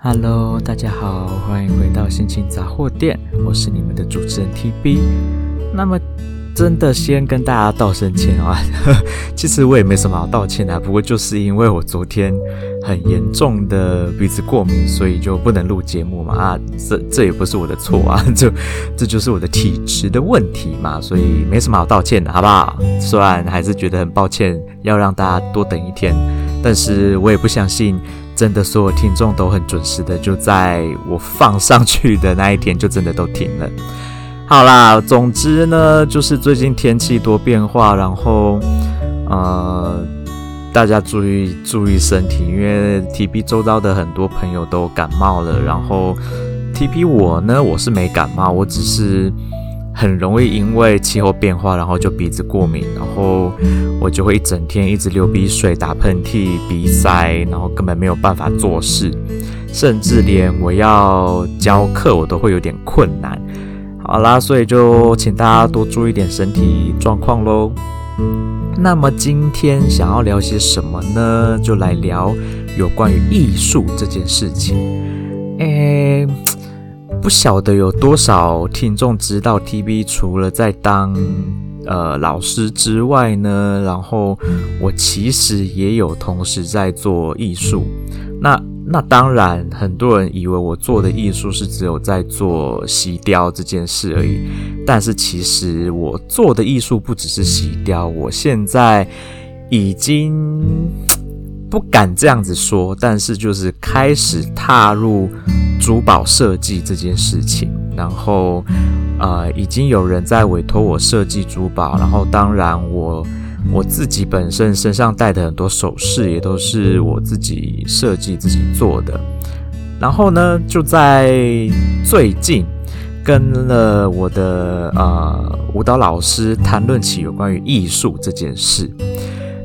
Hello，大家好，欢迎回到心情杂货店，我是你们的主持人 TB。那么，真的先跟大家道声歉啊，其实我也没什么好道歉的啊，不过就是因为我昨天很严重的鼻子过敏，所以就不能录节目嘛啊，这这也不是我的错啊，这这就是我的体质的问题嘛，所以没什么好道歉的，好不好？虽然还是觉得很抱歉，要让大家多等一天，但是我也不相信。真的，所有听众都很准时的，就在我放上去的那一天，就真的都停了。好啦，总之呢，就是最近天气多变化，然后呃，大家注意注意身体，因为 TB 周遭的很多朋友都感冒了，然后 TB 我呢，我是没感冒，我只是。很容易因为气候变化，然后就鼻子过敏，然后我就会一整天一直流鼻水、打喷嚏、鼻塞，然后根本没有办法做事，甚至连我要教课我都会有点困难。好啦，所以就请大家多注意点身体状况喽。那么今天想要聊些什么呢？就来聊有关于艺术这件事情。诶。不晓得有多少听众知道，TB 除了在当呃老师之外呢，然后我其实也有同时在做艺术。那那当然，很多人以为我做的艺术是只有在做锡雕这件事而已。但是其实我做的艺术不只是锡雕，我现在已经不敢这样子说，但是就是开始踏入。珠宝设计这件事情，然后，呃，已经有人在委托我设计珠宝，然后当然我我自己本身身上戴的很多首饰也都是我自己设计自己做的，然后呢，就在最近跟了我的呃舞蹈老师谈论起有关于艺术这件事。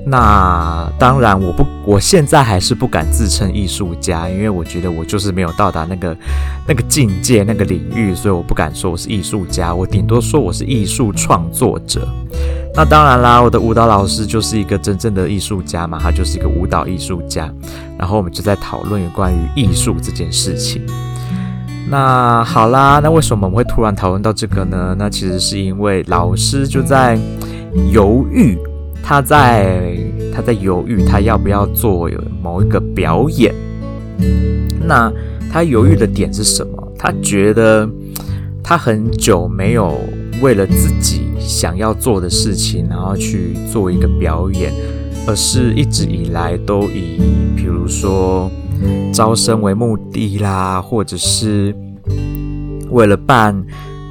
那当然，我不，我现在还是不敢自称艺术家，因为我觉得我就是没有到达那个那个境界、那个领域，所以我不敢说我是艺术家。我顶多说我是艺术创作者。那当然啦，我的舞蹈老师就是一个真正的艺术家嘛，他就是一个舞蹈艺术家。然后我们就在讨论有关于艺术这件事情。那好啦，那为什么我们会突然讨论到这个呢？那其实是因为老师就在犹豫。他在他在犹豫，他要不要做某一个表演？那他犹豫的点是什么？他觉得他很久没有为了自己想要做的事情，然后去做一个表演，而是一直以来都以比如说招生为目的啦，或者是为了办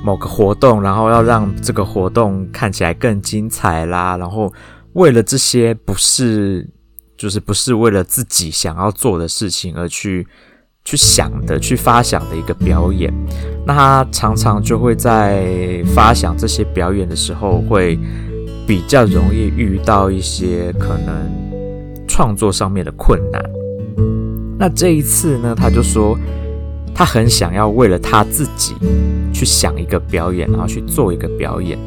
某个活动，然后要让这个活动看起来更精彩啦，然后。为了这些不是，就是不是为了自己想要做的事情而去去想的、去发想的一个表演，那他常常就会在发想这些表演的时候，会比较容易遇到一些可能创作上面的困难。那这一次呢，他就说他很想要为了他自己去想一个表演，然后去做一个表演。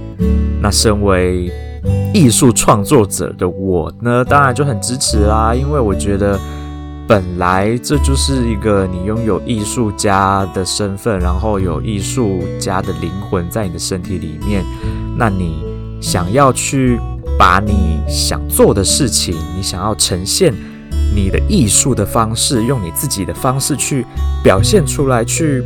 那身为艺术创作者的我呢，当然就很支持啦，因为我觉得本来这就是一个你拥有艺术家的身份，然后有艺术家的灵魂在你的身体里面，那你想要去把你想做的事情，你想要呈现你的艺术的方式，用你自己的方式去表现出来，去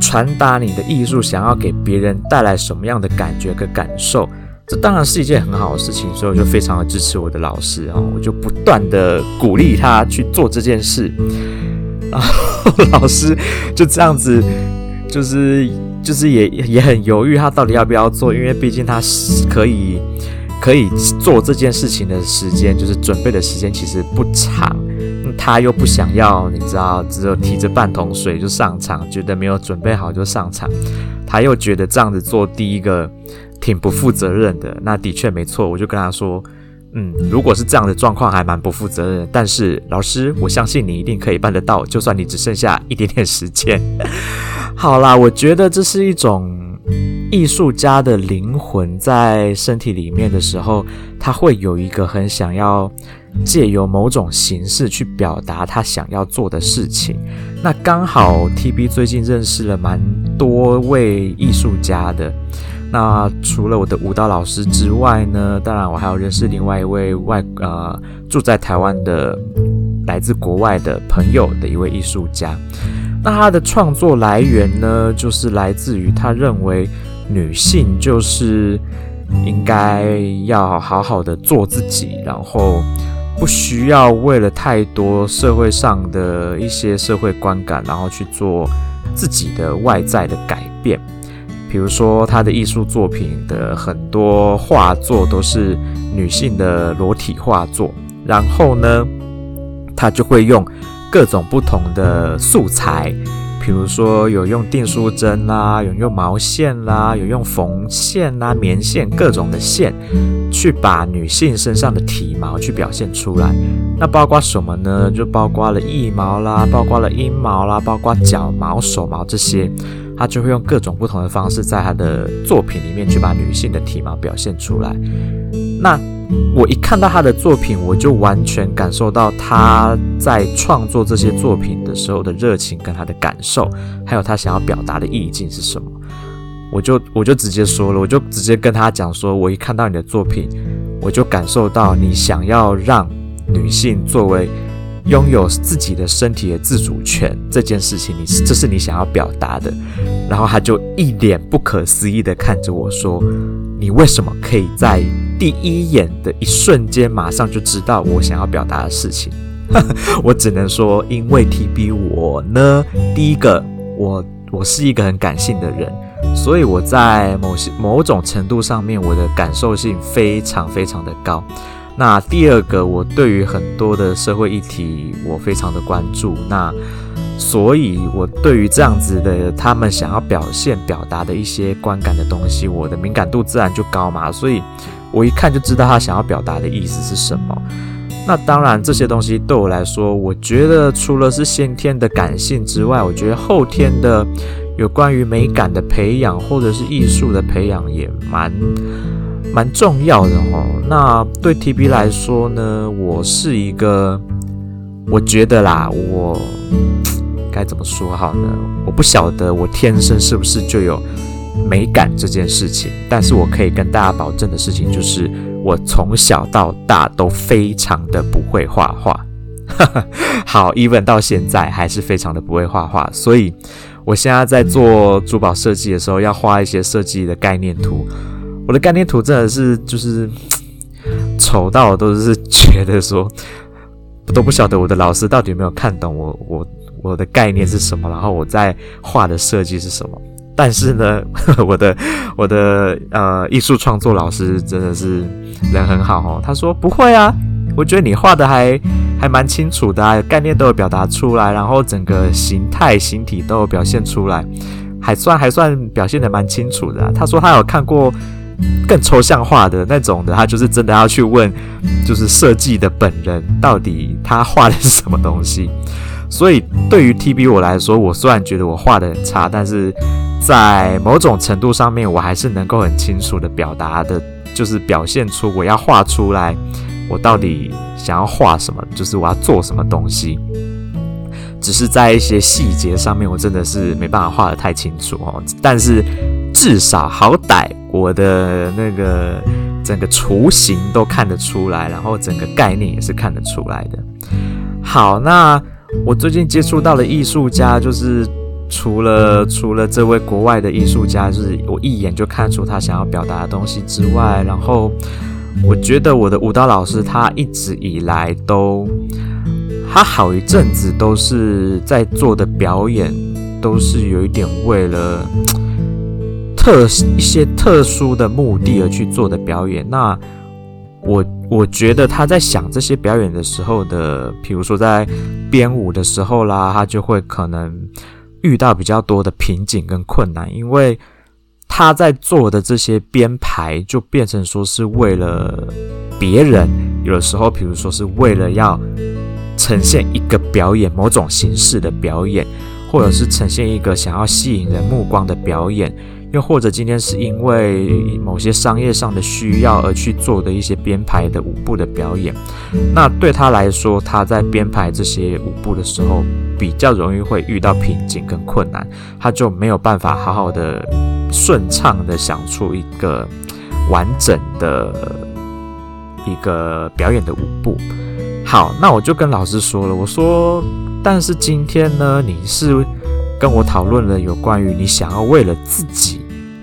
传达你的艺术，想要给别人带来什么样的感觉和感受。这当然是一件很好的事情，所以我就非常的支持我的老师啊，我就不断的鼓励他去做这件事，然后老师就这样子，就是就是也也很犹豫，他到底要不要做，因为毕竟他是可以可以做这件事情的时间，就是准备的时间其实不长，他又不想要，你知道，只有提着半桶水就上场，觉得没有准备好就上场，他又觉得这样子做第一个。挺不负责任的，那的确没错。我就跟他说，嗯，如果是这样的状况，还蛮不负责任。但是老师，我相信你一定可以办得到，就算你只剩下一点点时间。好啦，我觉得这是一种艺术家的灵魂在身体里面的时候，他会有一个很想要借由某种形式去表达他想要做的事情。那刚好 TB 最近认识了蛮多位艺术家的。那除了我的舞蹈老师之外呢，当然我还有认识另外一位外呃住在台湾的来自国外的朋友的一位艺术家。那他的创作来源呢，就是来自于他认为女性就是应该要好好的做自己，然后不需要为了太多社会上的一些社会观感，然后去做自己的外在的改变。比如说，他的艺术作品的很多画作都是女性的裸体画作，然后呢，他就会用。各种不同的素材，比如说有用订书针啦，有用毛线啦，有用缝线啦、棉线各种的线，去把女性身上的体毛去表现出来。那包括什么呢？就包括了腋毛啦，包括了阴毛啦，包括脚毛、手毛这些，他就会用各种不同的方式，在他的作品里面去把女性的体毛表现出来。那我一看到他的作品，我就完全感受到他在创作这些作品的时候的热情跟他的感受，还有他想要表达的意境是什么。我就我就直接说了，我就直接跟他讲说，我一看到你的作品，我就感受到你想要让女性作为拥有自己的身体的自主权这件事情，你这是你想要表达的。然后他就一脸不可思议地看着我说：“你为什么可以在？”第一眼的一瞬间，马上就知道我想要表达的事情。我只能说，因为 TB 我呢，第一个，我我是一个很感性的人，所以我在某些某种程度上面，我的感受性非常非常的高。那第二个，我对于很多的社会议题，我非常的关注。那所以，我对于这样子的他们想要表现、表达的一些观感的东西，我的敏感度自然就高嘛。所以。我一看就知道他想要表达的意思是什么。那当然，这些东西对我来说，我觉得除了是先天的感性之外，我觉得后天的有关于美感的培养或者是艺术的培养也蛮蛮重要的哦。那对 TB 来说呢，我是一个，我觉得啦，我该怎么说好呢？我不晓得我天生是不是就有。美感这件事情，但是我可以跟大家保证的事情就是，我从小到大都非常的不会画画。好，even 到现在还是非常的不会画画，所以我现在在做珠宝设计的时候，要画一些设计的概念图。我的概念图真的是就是丑到我都是觉得说，我都不晓得我的老师到底有没有看懂我我我的概念是什么，然后我在画的设计是什么。但是呢，我的我的呃艺术创作老师真的是人很好哦。他说不会啊，我觉得你画的还还蛮清楚的啊，概念都有表达出来，然后整个形态形体都有表现出来，还算还算表现的蛮清楚的。他说他有看过更抽象化的那种的，他就是真的要去问，就是设计的本人到底他画的是什么东西。所以对于 TB 我来说，我虽然觉得我画的很差，但是。在某种程度上面，我还是能够很清楚的表达的，就是表现出我要画出来，我到底想要画什么，就是我要做什么东西。只是在一些细节上面，我真的是没办法画得太清楚哦。但是至少好歹我的那个整个雏形都看得出来，然后整个概念也是看得出来的。好，那我最近接触到的艺术家就是。除了除了这位国外的艺术家，就是我一眼就看出他想要表达的东西之外，然后我觉得我的舞蹈老师他一直以来都，他好一阵子都是在做的表演，都是有一点为了特一些特殊的目的而去做的表演。那我我觉得他在想这些表演的时候的，比如说在编舞的时候啦，他就会可能。遇到比较多的瓶颈跟困难，因为他在做的这些编排就变成说是为了别人，有的时候，比如说是为了要呈现一个表演，某种形式的表演，或者是呈现一个想要吸引人目光的表演，又或者今天是因为某些商业上的需要而去做的一些编排的舞步的表演，那对他来说，他在编排这些舞步的时候，比较容易会遇到瓶颈跟困难，他就没有办法好好的顺畅的想出一个完整的一个表演的舞步。好，那我就跟老师说了，我说，但是今天呢，你是跟我讨论了有关于你想要为了自己。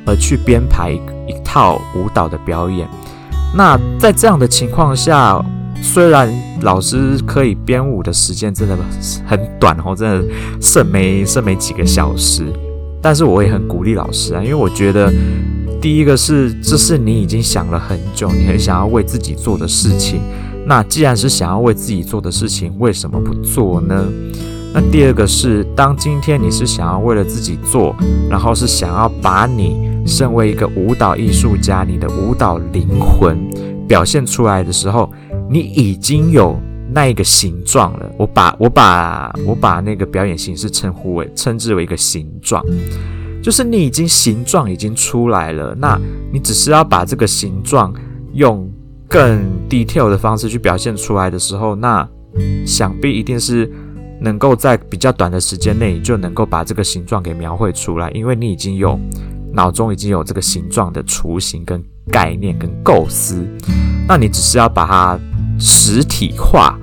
而去编排一套舞蹈的表演。那在这样的情况下，虽然老师可以编舞的时间真的很短哦，真的剩没剩没几个小时，但是我也很鼓励老师啊，因为我觉得第一个是这是你已经想了很久，你很想要为自己做的事情。那既然是想要为自己做的事情，为什么不做呢？那第二个是，当今天你是想要为了自己做，然后是想要把你。身为一个舞蹈艺术家，你的舞蹈灵魂表现出来的时候，你已经有那一个形状了。我把我把我把那个表演形式称呼为称之为一个形状，就是你已经形状已经出来了。那你只是要把这个形状用更 detail 的方式去表现出来的时候，那想必一定是能够在比较短的时间内就能够把这个形状给描绘出来，因为你已经有。脑中已经有这个形状的雏形跟概念跟构思，那你只是要把它实体化。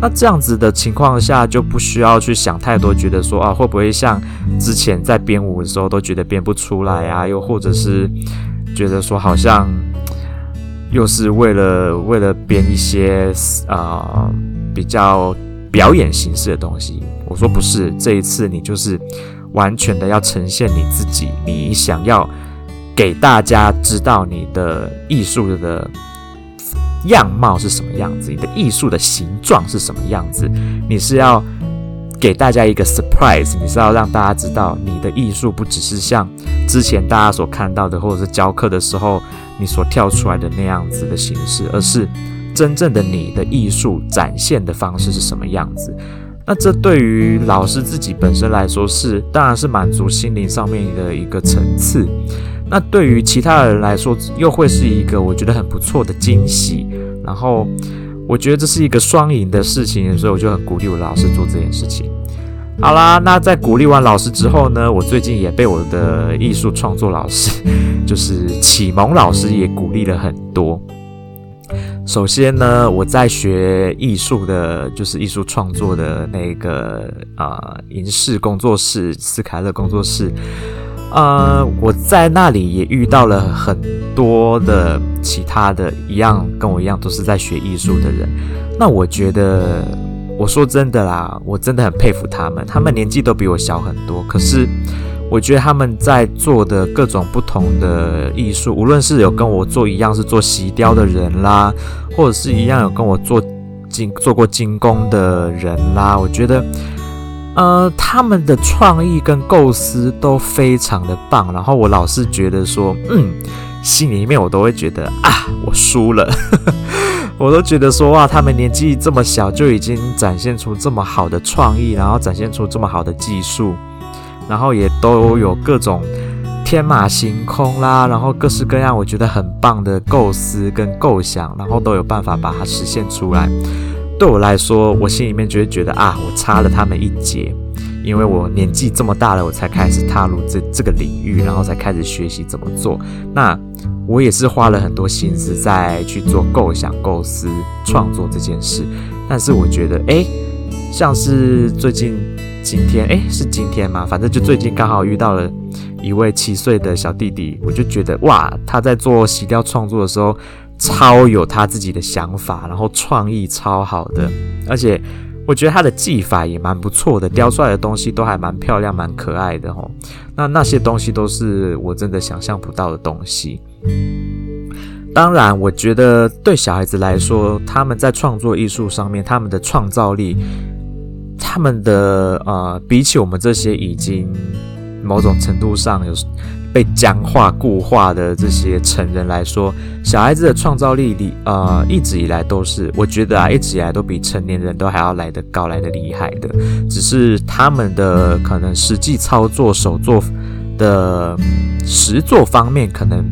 那这样子的情况下，就不需要去想太多，觉得说啊会不会像之前在编舞的时候都觉得编不出来啊，又或者是觉得说好像又是为了为了编一些啊、呃、比较表演形式的东西。我说不是，这一次你就是。完全的要呈现你自己，你想要给大家知道你的艺术的样貌是什么样子，你的艺术的形状是什么样子。你是要给大家一个 surprise，你是要让大家知道你的艺术不只是像之前大家所看到的，或者是教课的时候你所跳出来的那样子的形式，而是真正的你的艺术展现的方式是什么样子。那这对于老师自己本身来说是，当然是满足心灵上面的一个层次。那对于其他人来说，又会是一个我觉得很不错的惊喜。然后我觉得这是一个双赢的事情，所以我就很鼓励我的老师做这件事情。好啦，那在鼓励完老师之后呢，我最近也被我的艺术创作老师，就是启蒙老师也鼓励了很多。首先呢，我在学艺术的，就是艺术创作的那个啊，银视工作室、斯凯勒工作室，呃，我在那里也遇到了很多的其他的一样跟我一样都是在学艺术的人。那我觉得，我说真的啦，我真的很佩服他们，他们年纪都比我小很多，可是。我觉得他们在做的各种不同的艺术，无论是有跟我做一样是做锡雕的人啦，或者是一样有跟我做金做过金工的人啦，我觉得，呃，他们的创意跟构思都非常的棒。然后我老是觉得说，嗯，心里面我都会觉得啊，我输了，我都觉得说哇，他们年纪这么小就已经展现出这么好的创意，然后展现出这么好的技术。然后也都有各种天马行空啦，然后各式各样我觉得很棒的构思跟构想，然后都有办法把它实现出来。对我来说，我心里面就会觉得啊，我差了他们一截，因为我年纪这么大了，我才开始踏入这这个领域，然后才开始学习怎么做。那我也是花了很多心思在去做构想、构思、创作这件事。但是我觉得，诶，像是最近。今天诶，是今天吗？反正就最近刚好遇到了一位七岁的小弟弟，我就觉得哇，他在做洗雕创作的时候，超有他自己的想法，然后创意超好的，而且我觉得他的技法也蛮不错的，雕出来的东西都还蛮漂亮、蛮可爱的吼。那那些东西都是我真的想象不到的东西。当然，我觉得对小孩子来说，他们在创作艺术上面，他们的创造力。他们的呃，比起我们这些已经某种程度上有被僵化、固化的这些成人来说，小孩子的创造力里呃，一直以来都是，我觉得啊，一直以来都比成年人都还要来得高、来得厉害的。只是他们的可能实际操作、手作的实作方面可能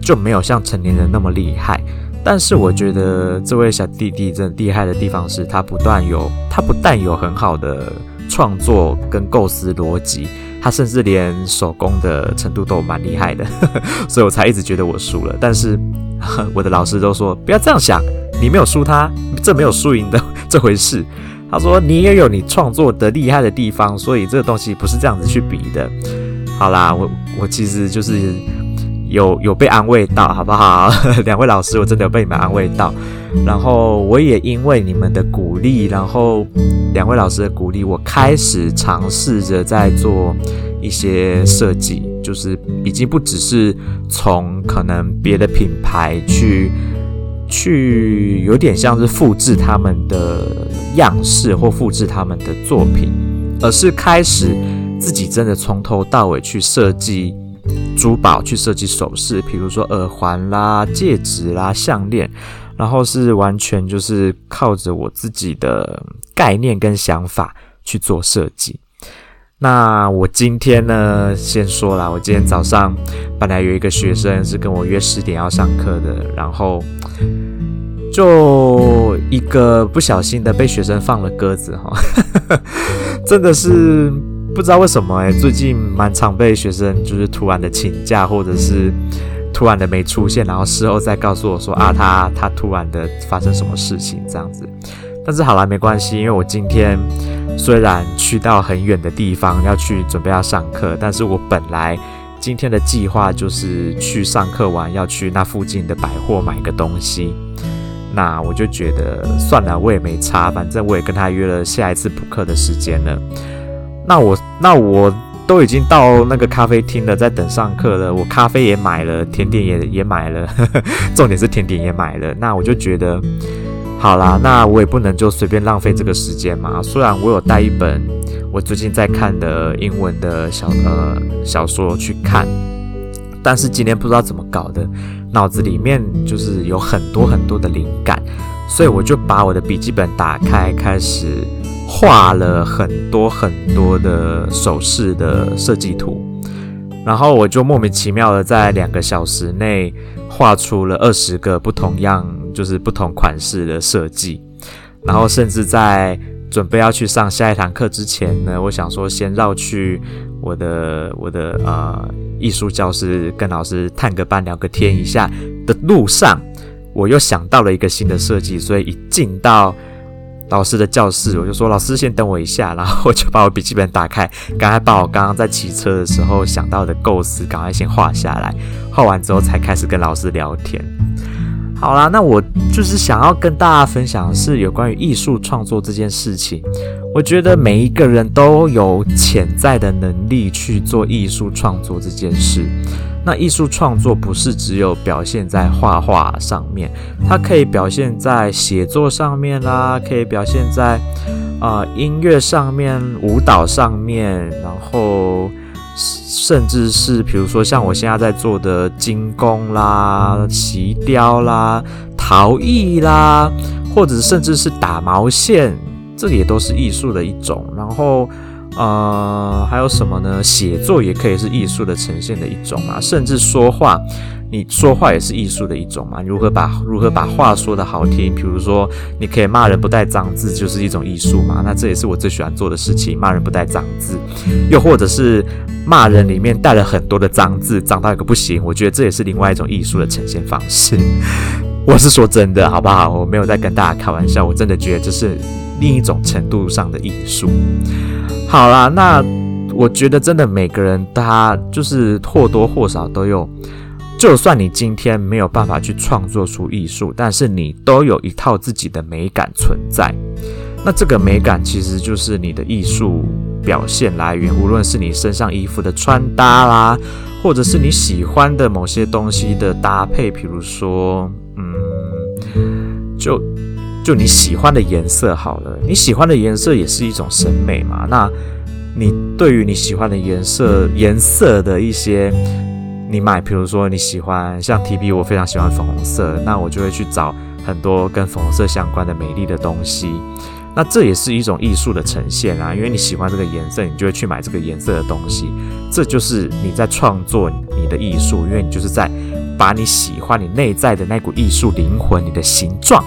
就没有像成年人那么厉害。但是我觉得这位小弟弟真厉害的地方是他不断有，他不但有很好的创作跟构思逻辑，他甚至连手工的程度都蛮厉害的，所以我才一直觉得我输了。但是我的老师都说不要这样想，你没有输他，这没有输赢的这回事。他说你也有你创作的厉害的地方，所以这个东西不是这样子去比的。好啦，我我其实就是。有有被安慰到，好不好？两位老师，我真的有被你们安慰到。然后我也因为你们的鼓励，然后两位老师的鼓励，我开始尝试着在做一些设计，就是已经不只是从可能别的品牌去去有点像是复制他们的样式或复制他们的作品，而是开始自己真的从头到尾去设计。珠宝去设计首饰，比如说耳环啦、戒指啦、项链，然后是完全就是靠着我自己的概念跟想法去做设计。那我今天呢，先说啦，我今天早上本来有一个学生是跟我约十点要上课的，然后就一个不小心的被学生放了鸽子哈，真的是。不知道为什么哎、最近蛮常被学生就是突然的请假，或者是突然的没出现，然后事后再告诉我说啊，他他突然的发生什么事情这样子。但是好了，没关系，因为我今天虽然去到很远的地方要去准备要上课，但是我本来今天的计划就是去上课完要去那附近的百货买个东西。那我就觉得算了，我也没差，反正我也跟他约了下一次补课的时间了。那我那我都已经到那个咖啡厅了，在等上课了。我咖啡也买了，甜点也也买了，呵呵，重点是甜点也买了。那我就觉得，好啦，那我也不能就随便浪费这个时间嘛。虽然我有带一本我最近在看的英文的小呃小说去看，但是今天不知道怎么搞的，脑子里面就是有很多很多的灵感，所以我就把我的笔记本打开，开始。画了很多很多的首饰的设计图，然后我就莫名其妙的在两个小时内画出了二十个不同样，就是不同款式的设计。然后甚至在准备要去上下一堂课之前呢，我想说先绕去我的我的呃艺术教室跟老师探个班聊个天一下的路上，我又想到了一个新的设计，所以一进到。老师的教室，我就说：“老师，先等我一下。”然后 我就把我笔记本打开，赶快把我刚刚在骑车的时候想到的构思，赶快先画下来。画完之后，才开始跟老师聊天。好啦，那我就是想要跟大家分享的是有关于艺术创作这件事情。我觉得每一个人都有潜在的能力去做艺术创作这件事。那艺术创作不是只有表现在画画上面，它可以表现在写作上面啦，可以表现在啊、音乐上面、舞蹈上面，然后甚至是比如说像我现在在做的精工啦、锡雕啦、陶艺啦，或者甚至是打毛线，这也都是艺术的一种。然后。呃，还有什么呢？写作也可以是艺术的呈现的一种嘛，甚至说话，你说话也是艺术的一种嘛。如何把如何把话说得好听？比如说，你可以骂人不带脏字，就是一种艺术嘛。那这也是我最喜欢做的事情，骂人不带脏字。又或者是骂人里面带了很多的脏字，脏到一个不行。我觉得这也是另外一种艺术的呈现方式。我是说真的，好不好？我没有在跟大家开玩笑，我真的觉得这是另一种程度上的艺术。好啦，那我觉得真的每个人他就是或多或少都有，就算你今天没有办法去创作出艺术，但是你都有一套自己的美感存在。那这个美感其实就是你的艺术表现来源，无论是你身上衣服的穿搭啦，或者是你喜欢的某些东西的搭配，比如说，嗯，就。就你喜欢的颜色好了，你喜欢的颜色也是一种审美嘛。那你对于你喜欢的颜色颜色的一些，你买，比如说你喜欢像 TB，我非常喜欢粉红色，那我就会去找很多跟粉红色相关的美丽的东西。那这也是一种艺术的呈现啊，因为你喜欢这个颜色，你就会去买这个颜色的东西。这就是你在创作你的艺术，因为你就是在把你喜欢你内在的那股艺术灵魂、你的形状、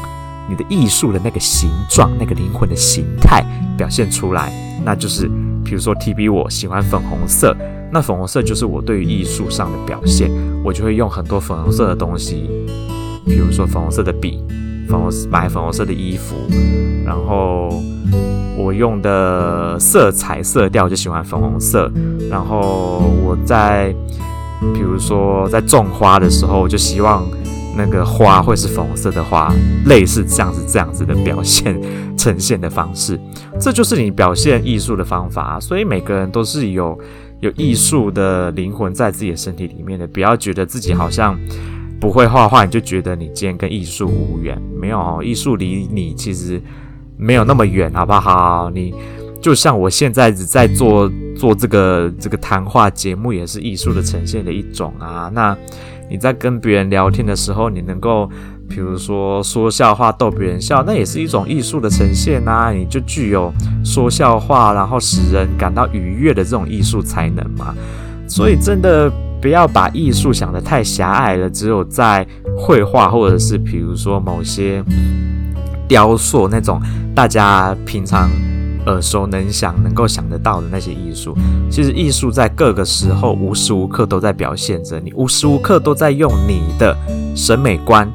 你的艺术的那个形状、那个灵魂的形态表现出来。那就是，比如说 TB 我喜欢粉红色，那粉红色就是我对于艺术上的表现，我就会用很多粉红色的东西，比如说粉红色的笔。粉红买粉红色的衣服，然后我用的色彩色调就喜欢粉红色。然后我在比如说在种花的时候，我就希望那个花会是粉红色的花，类似这样子这样子的表现呈现的方式，这就是你表现艺术的方法。所以每个人都是有有艺术的灵魂在自己的身体里面的，不要觉得自己好像。不会画画，你就觉得你今天跟艺术无缘。没有，艺术离你其实没有那么远，好不好？你就像我现在在做做这个这个谈话节目，也是艺术的呈现的一种啊。那你在跟别人聊天的时候，你能够比如说说笑话逗别人笑，那也是一种艺术的呈现啊。你就具有说笑话，然后使人感到愉悦的这种艺术才能嘛。所以真的。不要把艺术想得太狭隘了，只有在绘画或者是比如说某些雕塑那种大家平常耳熟能详、能够想得到的那些艺术。其实艺术在各个时候无时无刻都在表现着你，无时无刻都在用你的审美观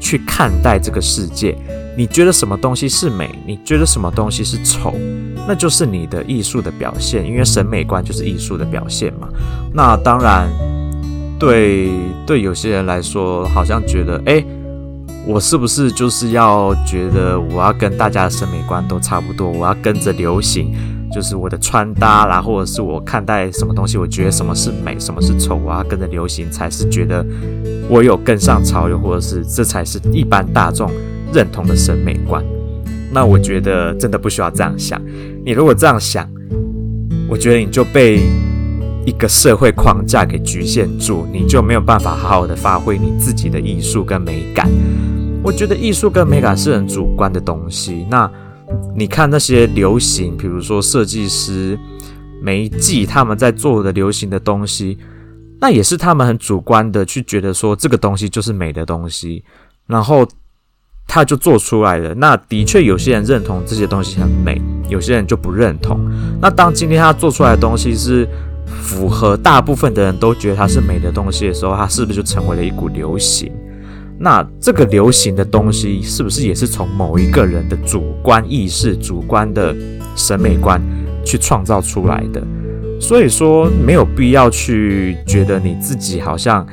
去看待这个世界。你觉得什么东西是美？你觉得什么东西是丑？那就是你的艺术的表现，因为审美观就是艺术的表现嘛。那当然，对对，有些人来说，好像觉得，诶，我是不是就是要觉得我要跟大家的审美观都差不多？我要跟着流行，就是我的穿搭啦，或者是我看待什么东西，我觉得什么是美，什么是丑，我要跟着流行才是觉得我有跟上潮流，或者是这才是一般大众认同的审美观。那我觉得真的不需要这样想。你如果这样想，我觉得你就被一个社会框架给局限住，你就没有办法好好的发挥你自己的艺术跟美感。我觉得艺术跟美感是很主观的东西。那你看那些流行，比如说设计师每一季他们在做的流行的东西，那也是他们很主观的去觉得说这个东西就是美的东西，然后。他就做出来了。那的确，有些人认同这些东西很美，有些人就不认同。那当今天他做出来的东西是符合大部分的人都觉得它是美的东西的时候，它是不是就成为了一股流行？那这个流行的东西是不是也是从某一个人的主观意识、主观的审美观去创造出来的？所以说，没有必要去觉得你自己好像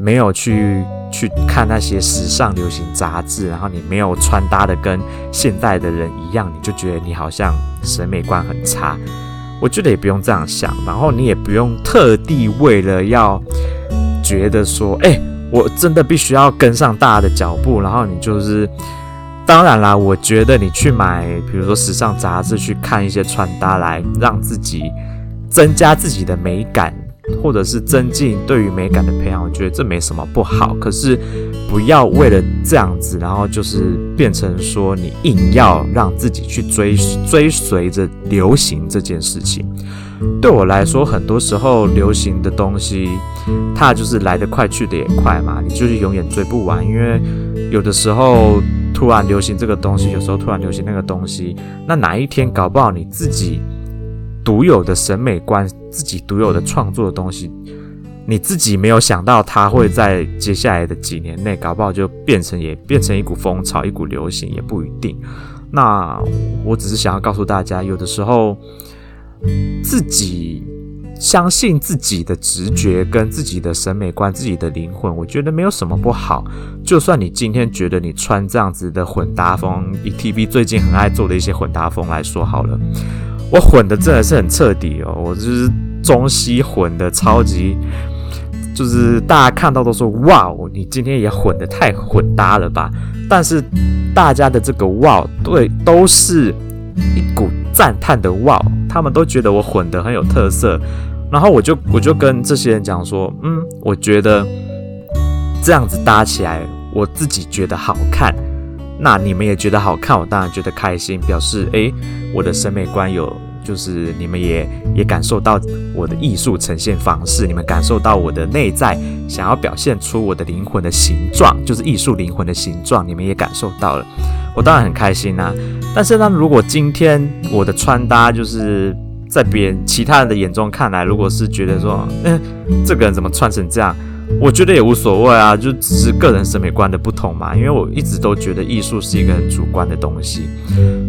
没有去。去看那些时尚流行杂志，然后你没有穿搭的跟现代的人一样，你就觉得你好像审美观很差。我觉得也不用这样想，然后你也不用特地为了要觉得说，哎，我真的必须要跟上大家的脚步，然后你就是，当然啦，我觉得你去买，比如说时尚杂志去看一些穿搭，来让自己增加自己的美感。或者是增进对于美感的培养，我觉得这没什么不好。可是不要为了这样子，然后就是变成说你硬要让自己去追追随着流行这件事情。对我来说，很多时候流行的东西，它就是来得快去得也快嘛，你就是永远追不完。因为有的时候突然流行这个东西，有时候突然流行那个东西，那哪一天搞不好你自己。独有的审美观，自己独有的创作的东西，你自己没有想到，它会在接下来的几年内，搞不好就变成也变成一股风潮，一股流行也不一定。那我只是想要告诉大家，有的时候自己相信自己的直觉跟自己的审美观、自己的灵魂，我觉得没有什么不好。就算你今天觉得你穿这样子的混搭风，以 TB 最近很爱做的一些混搭风来说好了。我混的真的是很彻底哦，我就是中西混的超级，就是大家看到都说哇，你今天也混得太混搭了吧？但是大家的这个哇，对，都是一股赞叹的哇，他们都觉得我混的很有特色。然后我就我就跟这些人讲说，嗯，我觉得这样子搭起来，我自己觉得好看。那你们也觉得好看，我当然觉得开心，表示诶，我的审美观有。就是你们也也感受到我的艺术呈现方式，你们感受到我的内在想要表现出我的灵魂的形状，就是艺术灵魂的形状，你们也感受到了，我当然很开心呐。但是呢，如果今天我的穿搭就是在别人其他人的眼中看来，如果是觉得说，嗯，这个人怎么穿成这样？我觉得也无所谓啊，就只是个人审美观的不同嘛。因为我一直都觉得艺术是一个很主观的东西，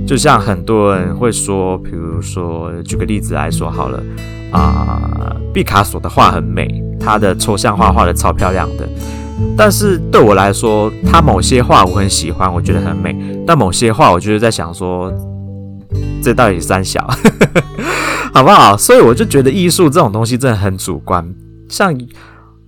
就像很多人会说，比如说举个例子来说好了啊，毕卡索的画很美，他的抽象画画的超漂亮的。但是对我来说，他某些画我很喜欢，我觉得很美，但某些画我就是在想说，这到底三小，好不好？所以我就觉得艺术这种东西真的很主观，像。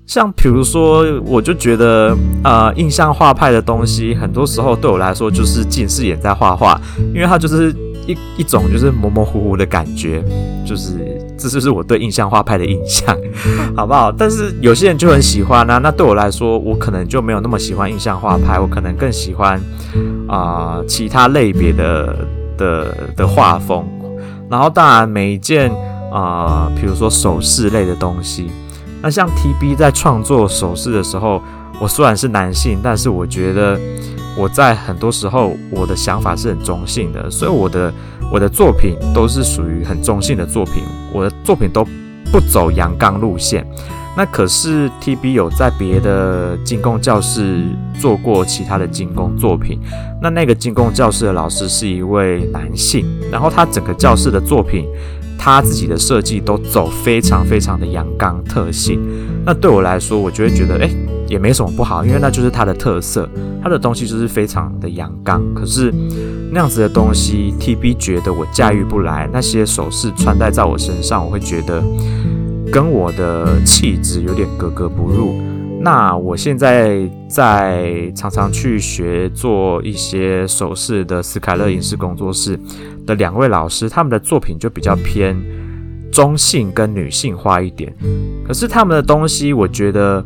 像比如说，我就觉得，呃，印象画派的东西，很多时候对我来说就是近视眼在画画，因为它就是一一种就是模模糊糊的感觉，就是这就是我对印象画派的印象，好不好？但是有些人就很喜欢啊，那对我来说，我可能就没有那么喜欢印象画派，我可能更喜欢啊、其他类别的的的画风。然后当然每一件啊、比如说首饰类的东西。那像 TB 在创作首饰的时候，我虽然是男性，但是我觉得我在很多时候我的想法是很中性的，所以我的我的作品都是属于很中性的作品，我的作品都不走阳刚路线。那可是 TB 有在别的金工教室做过其他的金工作品，那那个金工教室的老师是一位男性，然后他整个教室的作品。他自己的设计都走非常非常的阳刚特性，那对我来说，我就会觉得，哎、也没什么不好，因为那就是他的特色，他的东西就是非常的阳刚。可是那样子的东西，TB 觉得我驾驭不来，那些首饰穿戴在我身上，我会觉得跟我的气质有点格格不入。那我现在在常常去学做一些首饰的斯凯勒影视工作室的两位老师，他们的作品就比较偏中性跟女性化一点。可是他们的东西，我觉得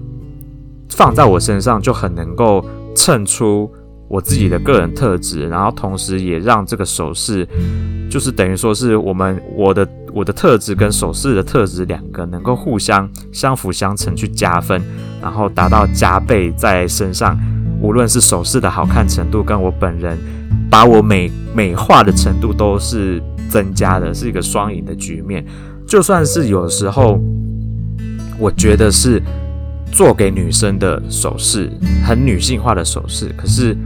放在我身上就很能够衬出我自己的个人特质，然后同时也让这个首饰，就是等于说是我们我的。我的特质跟首饰的特质两个能够互相相辅相成去加分，然后达到加倍在身上，无论是首饰的好看程度，跟我本人把我美美化的程度都是增加的，是一个双赢的局面。就算是有时候我觉得是做给女生的首饰，很女性化的首饰，可是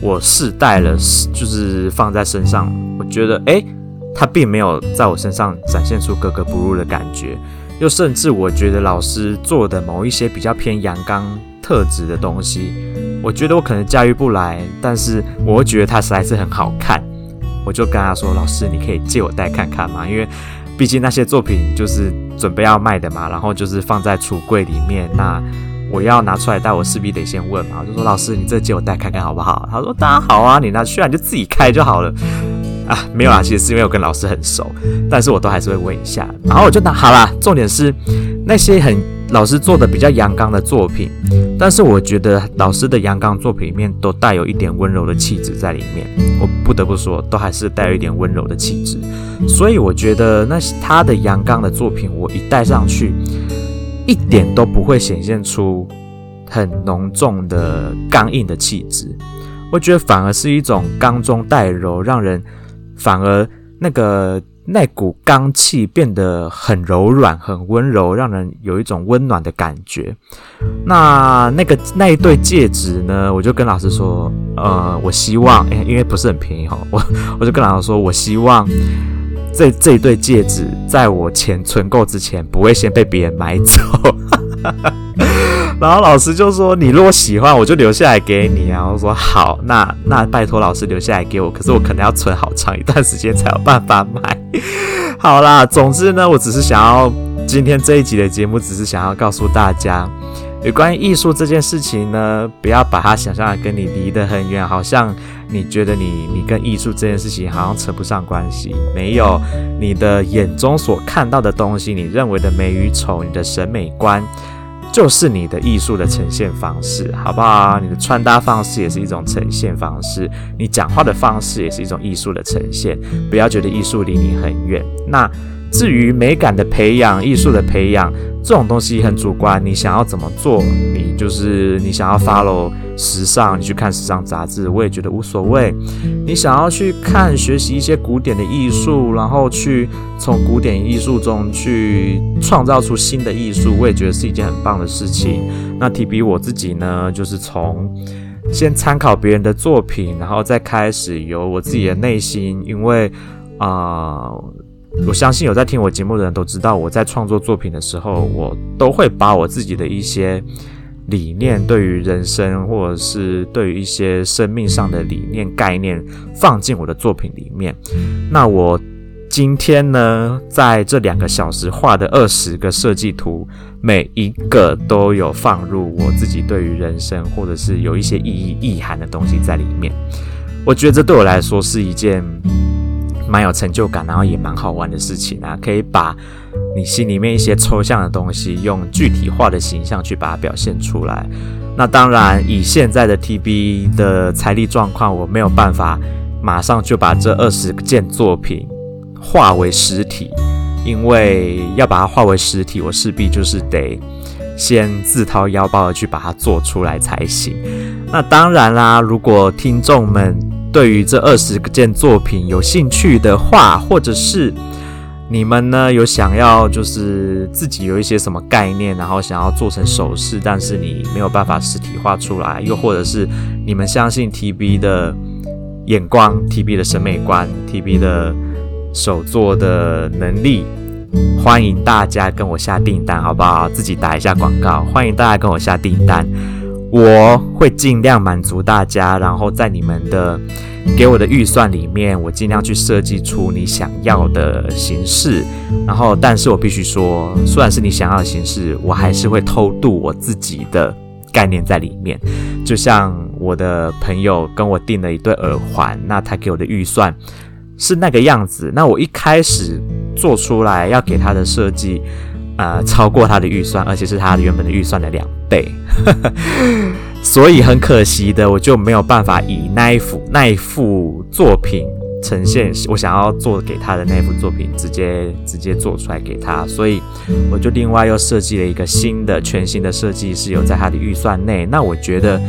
我试戴了，就是放在身上，我觉得诶。它并没有在我身上展现出格格不入的感觉，又甚至我觉得老师做的某一些比较偏阳刚特质的东西，我觉得我可能驾驭不来，但是我会觉得它实在是很好看，我就跟他说：“老师，你可以借我带看看吗？因为毕竟那些作品就是准备要卖的嘛，然后就是放在橱柜里面，那我要拿出来带，我势必得先问嘛。我就说：老师，你这借我带看看好不好？他说：当然好啊，你拿去啊，你就自己开就好了。”啊，没有啦，其实是因为我跟老师很熟，但是我都还是会问一下。然后我就拿好啦，重点是那些很老师做的比较阳刚的作品，但是我觉得老师的阳刚作品里面都带有一点温柔的气质在里面。我不得不说，都还是带有一点温柔的气质。所以我觉得那他的阳刚的作品，我一戴上去，一点都不会显现出很浓重的刚硬的气质。我觉得反而是一种刚中带柔，让人。反而那个那股刚气变得很柔软、很温柔，让人有一种温暖的感觉。那那个那一对戒指呢？我就跟老师说，呃，我希望，欸，因为不是很便宜哈，我我就跟老师说，我希望这这一对戒指在我钱存够之前，不会先被别人买走。然后老师就说：“你如果喜欢，我就留下来给你啊。”我说：“好，那那拜托老师留下来给我。可是我可能要存好长一段时间才有办法买。”好啦，总之呢，我只是想要今天这一集的节目，只是想要告诉大家，有关于艺术这件事情呢，不要把它想象的跟你离得很远，好像你觉得你你跟艺术这件事情好像扯不上关系。没有，你的眼中所看到的东西，你认为的美与丑，你的审美观。就是你的艺术的呈现方式，好不好？你的穿搭方式也是一种呈现方式，你讲话的方式也是一种艺术的呈现。不要觉得艺术离你很远。那至于美感的培养、艺术的培养，这种东西很主观。你想要怎么做，你就是你想要 follow 时尚，你去看时尚杂志，我也觉得无所谓。你想要去看学习一些古典的艺术，然后去从古典艺术中去创造出新的艺术，我也觉得是一件很棒的事情。那提笔我自己呢，就是从先参考别人的作品，然后再开始由我自己的内心，因为啊。我相信有在听我节目的人都知道，我在创作作品的时候，我都会把我自己的一些理念，对于人生或者是对于一些生命上的理念概念放进我的作品里面。那我今天呢，在这两个小时画的二十个设计图，每一个都有放入我自己对于人生或者是有一些意义意涵的东西在里面。我觉得这对我来说是一件。蛮有成就感，然后也蛮好玩的事情啊，可以把你心里面一些抽象的东西，用具体化的形象去把它表现出来。那当然，以现在的 TB 的财力状况，我没有办法马上就把这二十件作品化为实体，因为要把它化为实体，我势必就是得先自掏腰包的去把它做出来才行。那当然啦，如果听众们。对于这二十件作品有兴趣的话，或者是你们呢有想要就是自己有一些什么概念，然后想要做成首饰，但是你没有办法实体化出来，又或者是你们相信 TB 的眼光、TB 的审美观、TB 的手作的能力，欢迎大家跟我下订单，好不好？自己打一下广告，欢迎大家跟我下订单。我会尽量满足大家，然后在你们的给我的预算里面，我尽量去设计出你想要的形式。然后，但是我必须说，虽然是你想要的形式，我还是会偷渡我自己的概念在里面。就像我的朋友跟我订了一对耳环，那他给我的预算是那个样子，那我一开始做出来要给他的设计。呃，超过他的预算，而且是他原本的预算的两 所以很可惜的，我就没有办法以那一幅那一幅作品呈现我想要做给他的那幅作品，直接直接做出来给他，所以我就另外又设计了一个新的全新的设计，是有在他的预算内，那我觉得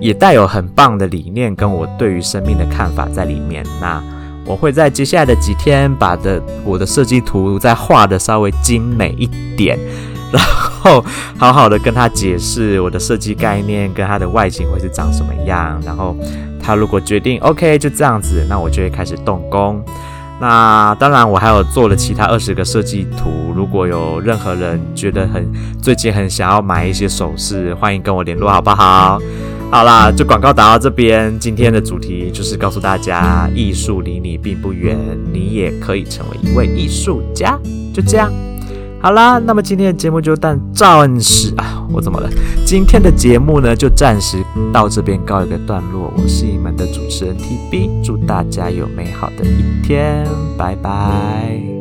也带有很棒的理念跟我对于生命的看法在里面，那。我会在接下来的几天把的我的设计图再画得稍微精美一点，然后好好的跟他解释我的设计概念跟它的外形会是长什么样。然后他如果决定 OK 就这样子，那我就会开始动工。那当然我还有做了其他二十个设计图，如果有任何人觉得很最近很想要买一些首饰，欢迎跟我联络好不好？好啦，就广告打到这边。今天的主题就是告诉大家，艺术离你并不远，你也可以成为一位艺术家。就这样，好啦，那么今天的节目就暂暂时啊，我怎么了？今天的节目呢，就暂时到这边告一个段落。我是你们的主持人 TB，祝大家有美好的一天，拜拜。